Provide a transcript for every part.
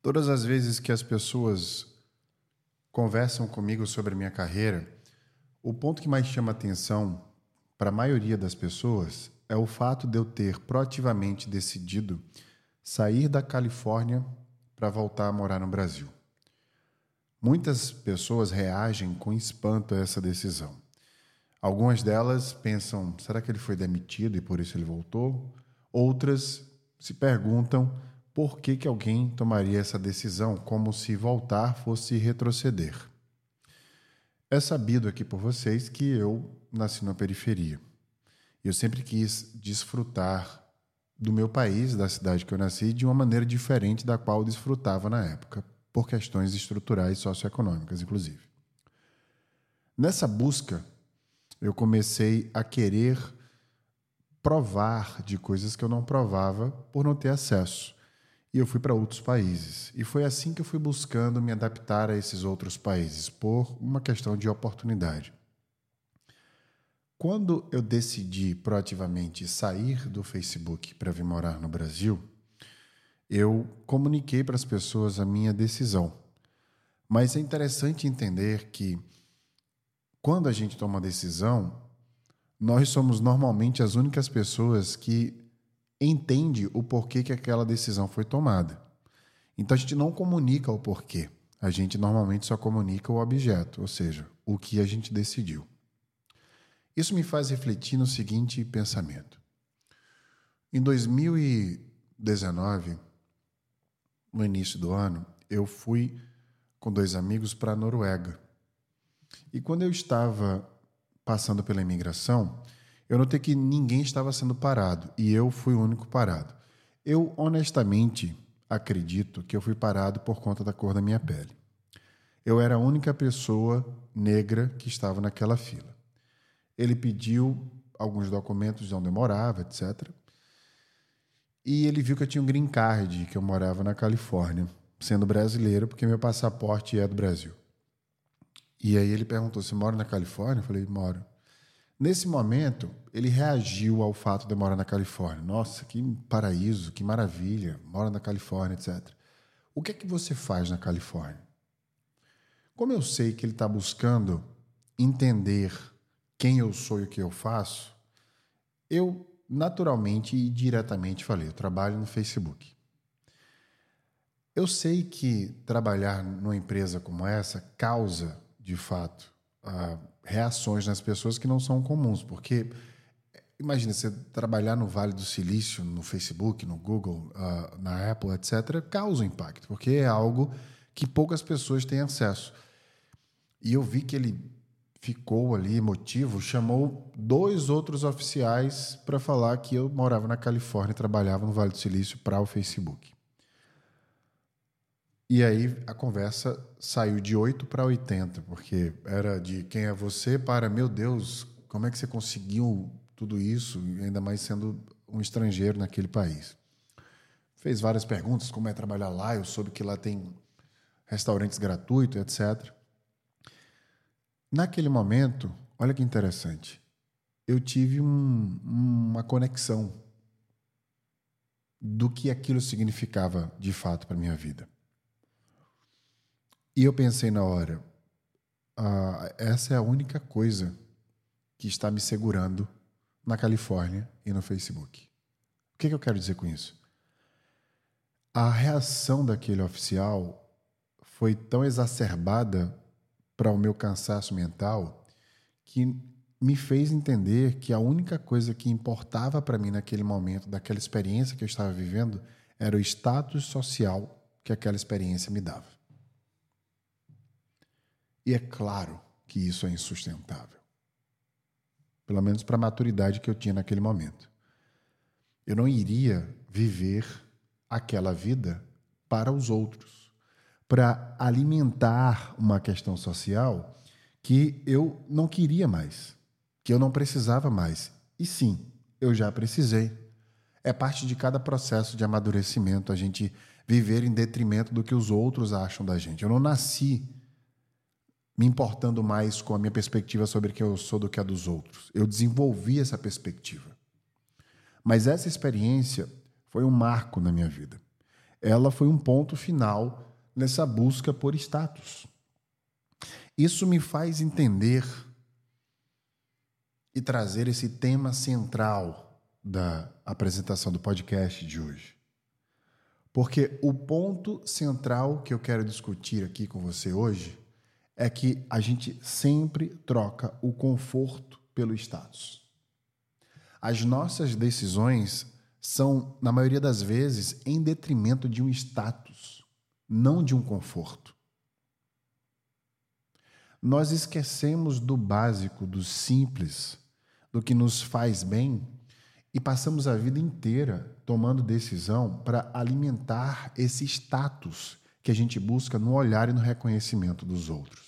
Todas as vezes que as pessoas conversam comigo sobre a minha carreira, o ponto que mais chama atenção para a maioria das pessoas é o fato de eu ter proativamente decidido sair da Califórnia para voltar a morar no Brasil. Muitas pessoas reagem com espanto a essa decisão. Algumas delas pensam: será que ele foi demitido e por isso ele voltou? Outras se perguntam por que, que alguém tomaria essa decisão, como se voltar fosse retroceder. É sabido aqui por vocês que eu nasci na periferia. Eu sempre quis desfrutar do meu país, da cidade que eu nasci, de uma maneira diferente da qual desfrutava na época, por questões estruturais socioeconômicas, inclusive. Nessa busca, eu comecei a querer provar de coisas que eu não provava por não ter acesso e eu fui para outros países. E foi assim que eu fui buscando me adaptar a esses outros países, por uma questão de oportunidade. Quando eu decidi proativamente sair do Facebook para vir morar no Brasil, eu comuniquei para as pessoas a minha decisão. Mas é interessante entender que quando a gente toma uma decisão, nós somos normalmente as únicas pessoas que entende o porquê que aquela decisão foi tomada. Então a gente não comunica o porquê. A gente normalmente só comunica o objeto, ou seja, o que a gente decidiu. Isso me faz refletir no seguinte pensamento. Em 2019, no início do ano, eu fui com dois amigos para a Noruega. E quando eu estava passando pela imigração, eu notei que ninguém estava sendo parado e eu fui o único parado. Eu honestamente acredito que eu fui parado por conta da cor da minha pele. Eu era a única pessoa negra que estava naquela fila. Ele pediu alguns documentos de onde eu morava, etc. E ele viu que eu tinha um green card, que eu morava na Califórnia, sendo brasileiro, porque meu passaporte é do Brasil. E aí ele perguntou: Você mora na Califórnia? Eu falei: Moro. Nesse momento, ele reagiu ao fato de morar na Califórnia. Nossa, que paraíso, que maravilha, mora na Califórnia, etc. O que é que você faz na Califórnia? Como eu sei que ele está buscando entender quem eu sou e o que eu faço, eu naturalmente e diretamente falei: eu trabalho no Facebook. Eu sei que trabalhar numa empresa como essa causa, de fato, uh, reações nas pessoas que não são comuns, porque imagina você trabalhar no Vale do Silício, no Facebook, no Google, uh, na Apple, etc., causa impacto, porque é algo que poucas pessoas têm acesso. E eu vi que ele ficou ali emotivo, chamou dois outros oficiais para falar que eu morava na Califórnia e trabalhava no Vale do Silício para o Facebook. E aí a conversa saiu de 8 para 80, porque era de quem é você para, meu Deus, como é que você conseguiu tudo isso, ainda mais sendo um estrangeiro naquele país? Fez várias perguntas, como é trabalhar lá, eu soube que lá tem restaurantes gratuitos, etc. Naquele momento, olha que interessante, eu tive um, uma conexão do que aquilo significava de fato para minha vida. E eu pensei na hora, ah, essa é a única coisa que está me segurando na Califórnia e no Facebook. O que, que eu quero dizer com isso? A reação daquele oficial foi tão exacerbada para o meu cansaço mental que me fez entender que a única coisa que importava para mim naquele momento, daquela experiência que eu estava vivendo, era o status social que aquela experiência me dava. E é claro que isso é insustentável. Pelo menos para a maturidade que eu tinha naquele momento. Eu não iria viver aquela vida para os outros, para alimentar uma questão social que eu não queria mais, que eu não precisava mais. E sim, eu já precisei. É parte de cada processo de amadurecimento a gente viver em detrimento do que os outros acham da gente. Eu não nasci me importando mais com a minha perspectiva sobre quem eu sou do que a dos outros. Eu desenvolvi essa perspectiva. Mas essa experiência foi um marco na minha vida. ela foi um ponto final nessa busca por status. Isso me faz entender e trazer esse tema central da apresentação do podcast de hoje. Porque o ponto central que eu quero discutir aqui com você hoje é que a gente sempre troca o conforto pelo status. As nossas decisões são, na maioria das vezes, em detrimento de um status, não de um conforto. Nós esquecemos do básico, do simples, do que nos faz bem e passamos a vida inteira tomando decisão para alimentar esse status que a gente busca no olhar e no reconhecimento dos outros.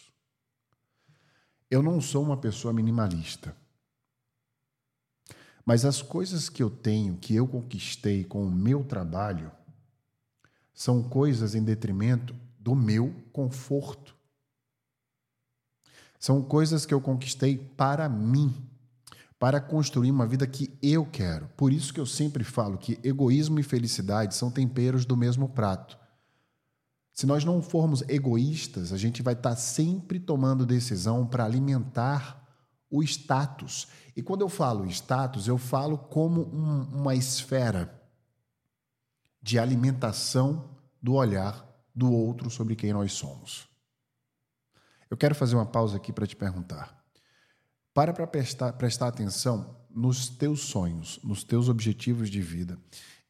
Eu não sou uma pessoa minimalista. Mas as coisas que eu tenho, que eu conquistei com o meu trabalho, são coisas em detrimento do meu conforto. São coisas que eu conquistei para mim, para construir uma vida que eu quero. Por isso que eu sempre falo que egoísmo e felicidade são temperos do mesmo prato. Se nós não formos egoístas, a gente vai estar sempre tomando decisão para alimentar o status. E quando eu falo status, eu falo como um, uma esfera de alimentação do olhar do outro sobre quem nós somos. Eu quero fazer uma pausa aqui para te perguntar. Para para prestar, prestar atenção nos teus sonhos, nos teus objetivos de vida,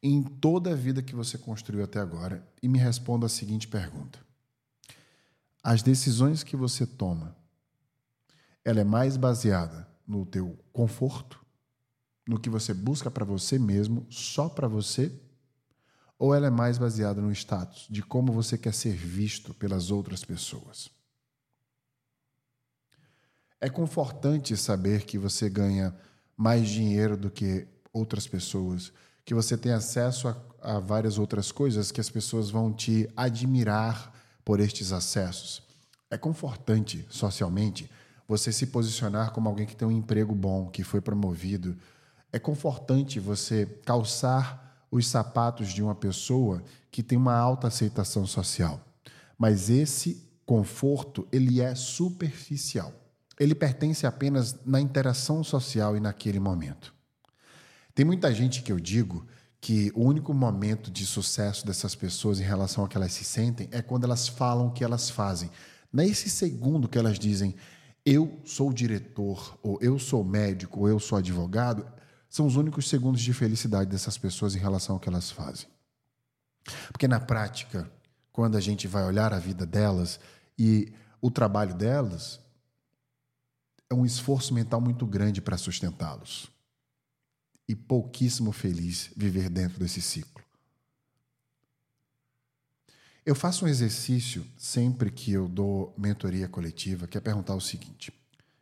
em toda a vida que você construiu até agora e me responda a seguinte pergunta: As decisões que você toma ela é mais baseada no teu conforto, no que você busca para você mesmo, só para você, ou ela é mais baseada no status, de como você quer ser visto pelas outras pessoas? É confortante saber que você ganha mais dinheiro do que outras pessoas, que você tem acesso a, a várias outras coisas que as pessoas vão te admirar por estes acessos. É confortante socialmente você se posicionar como alguém que tem um emprego bom, que foi promovido. É confortante você calçar os sapatos de uma pessoa que tem uma alta aceitação social. Mas esse conforto, ele é superficial. Ele pertence apenas na interação social e naquele momento. Tem muita gente que eu digo que o único momento de sucesso dessas pessoas em relação ao que elas se sentem é quando elas falam o que elas fazem. Nesse segundo que elas dizem, eu sou diretor, ou eu sou médico, ou eu sou advogado, são os únicos segundos de felicidade dessas pessoas em relação ao que elas fazem. Porque na prática, quando a gente vai olhar a vida delas e o trabalho delas, é um esforço mental muito grande para sustentá-los. E pouquíssimo feliz viver dentro desse ciclo. Eu faço um exercício sempre que eu dou mentoria coletiva, que é perguntar o seguinte: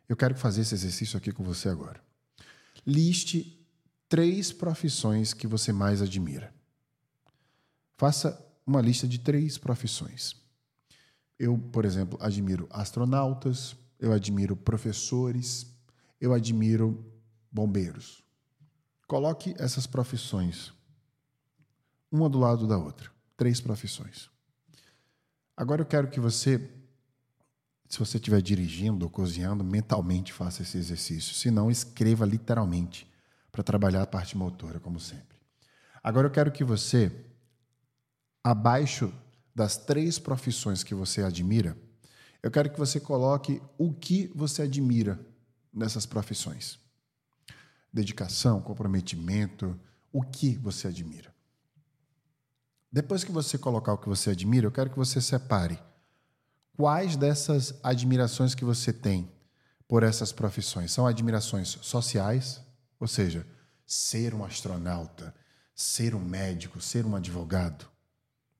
eu quero fazer esse exercício aqui com você agora. Liste três profissões que você mais admira. Faça uma lista de três profissões. Eu, por exemplo, admiro astronautas, eu admiro professores, eu admiro bombeiros. Coloque essas profissões uma do lado da outra. Três profissões. Agora eu quero que você, se você estiver dirigindo ou cozinhando, mentalmente faça esse exercício. Se não, escreva literalmente para trabalhar a parte motora, como sempre. Agora eu quero que você, abaixo das três profissões que você admira, eu quero que você coloque o que você admira nessas profissões. Dedicação, comprometimento, o que você admira. Depois que você colocar o que você admira, eu quero que você separe quais dessas admirações que você tem por essas profissões são admirações sociais, ou seja, ser um astronauta, ser um médico, ser um advogado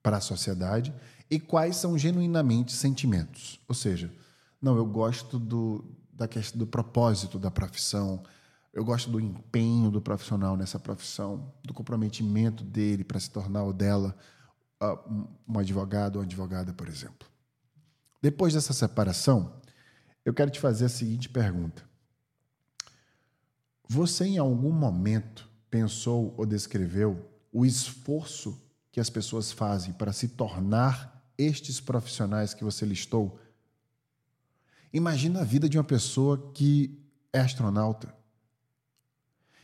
para a sociedade, e quais são genuinamente sentimentos, ou seja, não, eu gosto do, da questão, do propósito da profissão, eu gosto do empenho do profissional nessa profissão, do comprometimento dele para se tornar o dela uh, um advogado ou advogada, por exemplo. Depois dessa separação, eu quero te fazer a seguinte pergunta: Você em algum momento pensou ou descreveu o esforço que as pessoas fazem para se tornar estes profissionais que você listou? Imagina a vida de uma pessoa que é astronauta.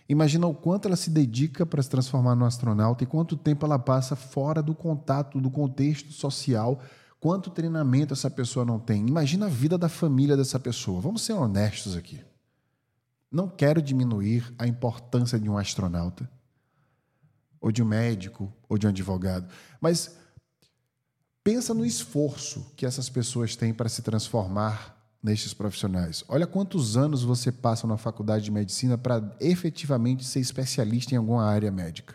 Imagina o quanto ela se dedica para se transformar no astronauta e quanto tempo ela passa fora do contato, do contexto social, quanto treinamento essa pessoa não tem. Imagina a vida da família dessa pessoa. Vamos ser honestos aqui. Não quero diminuir a importância de um astronauta, ou de um médico, ou de um advogado, mas pensa no esforço que essas pessoas têm para se transformar nestes profissionais. Olha quantos anos você passa na faculdade de medicina para efetivamente ser especialista em alguma área médica.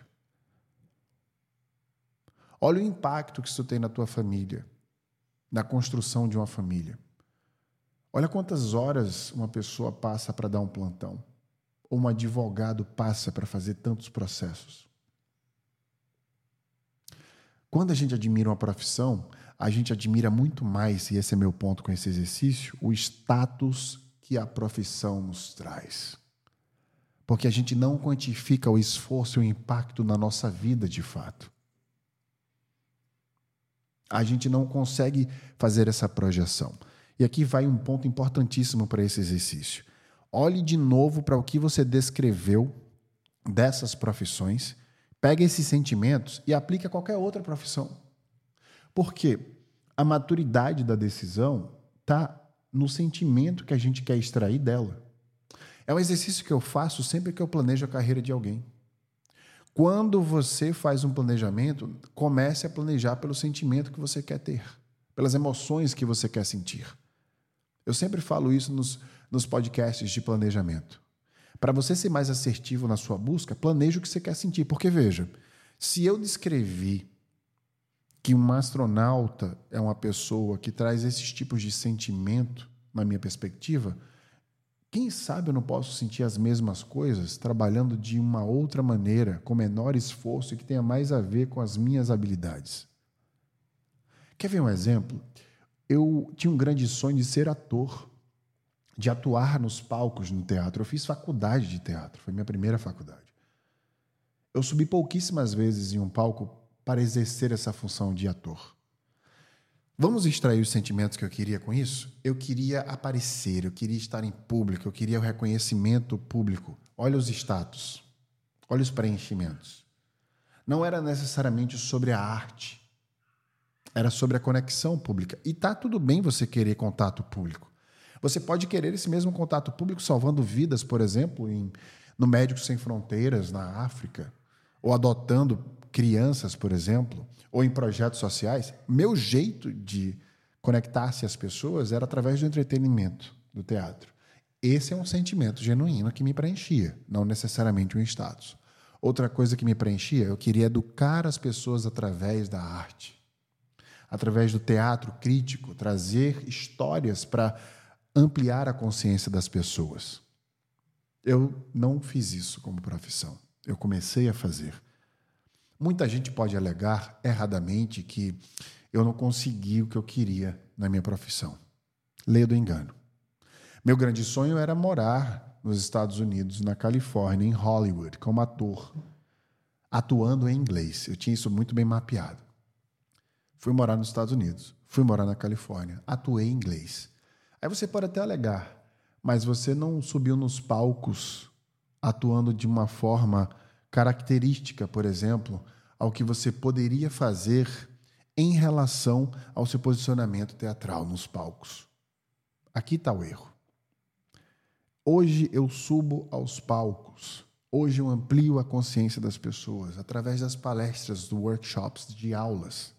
Olha o impacto que isso tem na tua família, na construção de uma família. Olha quantas horas uma pessoa passa para dar um plantão, ou um advogado passa para fazer tantos processos. Quando a gente admira uma profissão, a gente admira muito mais, e esse é meu ponto com esse exercício, o status que a profissão nos traz. Porque a gente não quantifica o esforço e o impacto na nossa vida de fato. A gente não consegue fazer essa projeção. E aqui vai um ponto importantíssimo para esse exercício. Olhe de novo para o que você descreveu dessas profissões, pegue esses sentimentos e aplique a qualquer outra profissão. Porque a maturidade da decisão está no sentimento que a gente quer extrair dela. É um exercício que eu faço sempre que eu planejo a carreira de alguém. Quando você faz um planejamento, comece a planejar pelo sentimento que você quer ter, pelas emoções que você quer sentir. Eu sempre falo isso nos, nos podcasts de planejamento. Para você ser mais assertivo na sua busca, planeje o que você quer sentir. Porque, veja, se eu descrevi que um astronauta é uma pessoa que traz esses tipos de sentimento, na minha perspectiva, quem sabe eu não posso sentir as mesmas coisas trabalhando de uma outra maneira, com menor esforço e que tenha mais a ver com as minhas habilidades. Quer ver um exemplo? Eu tinha um grande sonho de ser ator, de atuar nos palcos no teatro. Eu fiz faculdade de teatro, foi minha primeira faculdade. Eu subi pouquíssimas vezes em um palco para exercer essa função de ator. Vamos extrair os sentimentos que eu queria com isso? Eu queria aparecer, eu queria estar em público, eu queria o reconhecimento público. Olha os status, olha os preenchimentos. Não era necessariamente sobre a arte, era sobre a conexão pública. E tá tudo bem você querer contato público. Você pode querer esse mesmo contato público salvando vidas, por exemplo, em, no Médicos Sem Fronteiras, na África, ou adotando crianças, por exemplo, ou em projetos sociais, meu jeito de conectar-se às pessoas era através do entretenimento, do teatro. Esse é um sentimento genuíno que me preenchia, não necessariamente um status. Outra coisa que me preenchia, eu queria educar as pessoas através da arte, através do teatro crítico, trazer histórias para ampliar a consciência das pessoas. Eu não fiz isso como profissão. Eu comecei a fazer. Muita gente pode alegar erradamente que eu não consegui o que eu queria na minha profissão. Leia do engano. Meu grande sonho era morar nos Estados Unidos, na Califórnia, em Hollywood, como ator, atuando em inglês. Eu tinha isso muito bem mapeado. Fui morar nos Estados Unidos, fui morar na Califórnia, atuei em inglês. Aí você pode até alegar, mas você não subiu nos palcos atuando de uma forma característica, por exemplo, ao que você poderia fazer em relação ao seu posicionamento teatral nos palcos. Aqui está o erro. Hoje eu subo aos palcos. Hoje eu amplio a consciência das pessoas através das palestras, dos workshops, de aulas.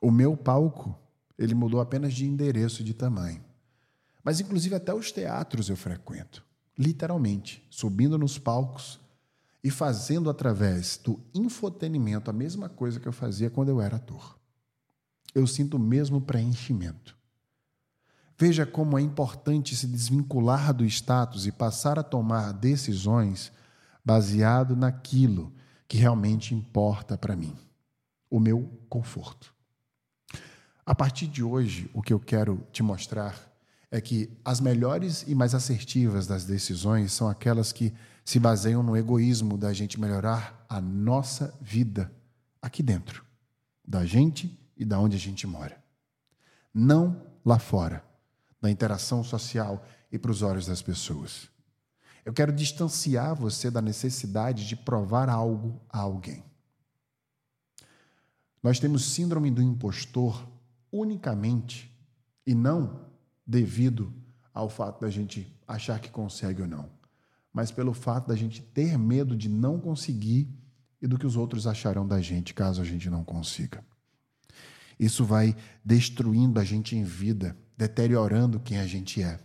O meu palco, ele mudou apenas de endereço e de tamanho. Mas inclusive até os teatros eu frequento, literalmente, subindo nos palcos e fazendo através do infotenimento a mesma coisa que eu fazia quando eu era ator. Eu sinto o mesmo preenchimento. Veja como é importante se desvincular do status e passar a tomar decisões baseado naquilo que realmente importa para mim, o meu conforto. A partir de hoje, o que eu quero te mostrar é que as melhores e mais assertivas das decisões são aquelas que se baseiam no egoísmo da gente melhorar a nossa vida aqui dentro, da gente e da onde a gente mora. Não lá fora, na interação social e para os olhos das pessoas. Eu quero distanciar você da necessidade de provar algo a alguém. Nós temos síndrome do impostor unicamente e não devido ao fato da gente achar que consegue ou não, mas pelo fato da gente ter medo de não conseguir e do que os outros acharão da gente caso a gente não consiga. Isso vai destruindo a gente em vida, deteriorando quem a gente é.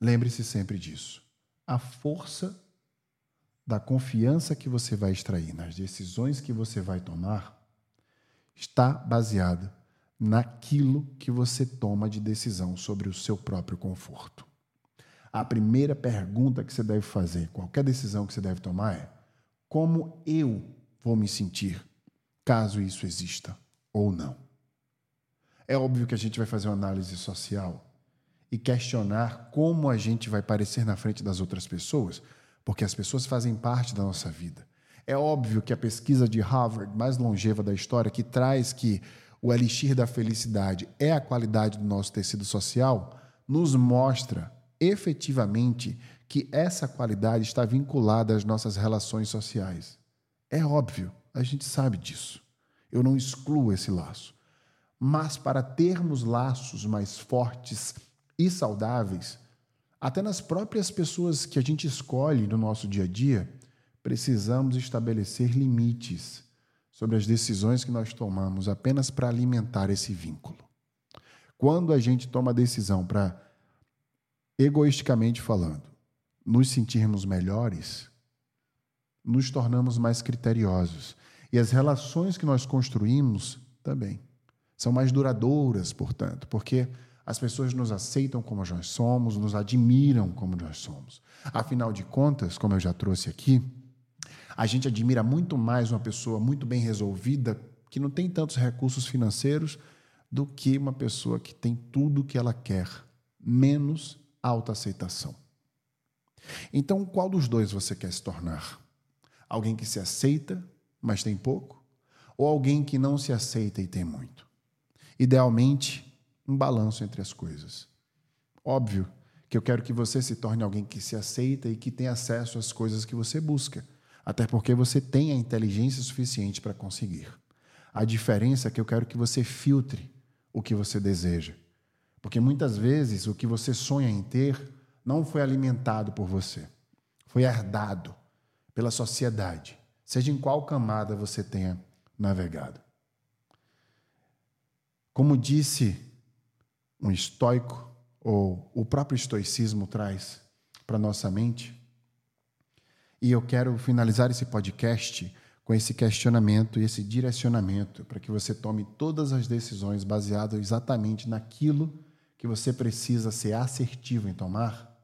Lembre-se sempre disso. A força da confiança que você vai extrair nas decisões que você vai tomar está baseada naquilo que você toma de decisão sobre o seu próprio conforto. A primeira pergunta que você deve fazer, qualquer decisão que você deve tomar é: como eu vou me sentir caso isso exista ou não? É óbvio que a gente vai fazer uma análise social e questionar como a gente vai parecer na frente das outras pessoas, porque as pessoas fazem parte da nossa vida. É óbvio que a pesquisa de Harvard, mais longeva da história, que traz que o elixir da felicidade é a qualidade do nosso tecido social, nos mostra efetivamente que essa qualidade está vinculada às nossas relações sociais. É óbvio, a gente sabe disso. Eu não excluo esse laço. Mas para termos laços mais fortes e saudáveis, até nas próprias pessoas que a gente escolhe no nosso dia a dia, precisamos estabelecer limites sobre as decisões que nós tomamos apenas para alimentar esse vínculo. Quando a gente toma a decisão para, egoisticamente falando, nos sentirmos melhores, nos tornamos mais criteriosos. E as relações que nós construímos também são mais duradouras, portanto, porque as pessoas nos aceitam como nós somos, nos admiram como nós somos. Afinal de contas, como eu já trouxe aqui, a gente admira muito mais uma pessoa muito bem resolvida, que não tem tantos recursos financeiros, do que uma pessoa que tem tudo o que ela quer, menos autoaceitação. Então, qual dos dois você quer se tornar? Alguém que se aceita, mas tem pouco? Ou alguém que não se aceita e tem muito? Idealmente, um balanço entre as coisas. Óbvio que eu quero que você se torne alguém que se aceita e que tem acesso às coisas que você busca, até porque você tem a inteligência suficiente para conseguir. A diferença é que eu quero que você filtre o que você deseja. Porque muitas vezes o que você sonha em ter não foi alimentado por você, foi herdado pela sociedade, seja em qual camada você tenha navegado. Como disse um estoico, ou o próprio estoicismo traz para nossa mente. E eu quero finalizar esse podcast com esse questionamento e esse direcionamento para que você tome todas as decisões baseadas exatamente naquilo que você precisa ser assertivo em tomar.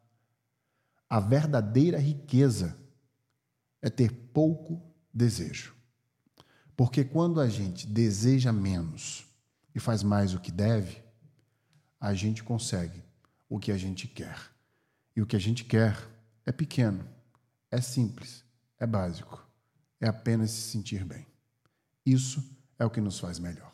A verdadeira riqueza é ter pouco desejo. Porque quando a gente deseja menos e faz mais o que deve, a gente consegue o que a gente quer. E o que a gente quer é pequeno, é simples, é básico, é apenas se sentir bem. Isso é o que nos faz melhor.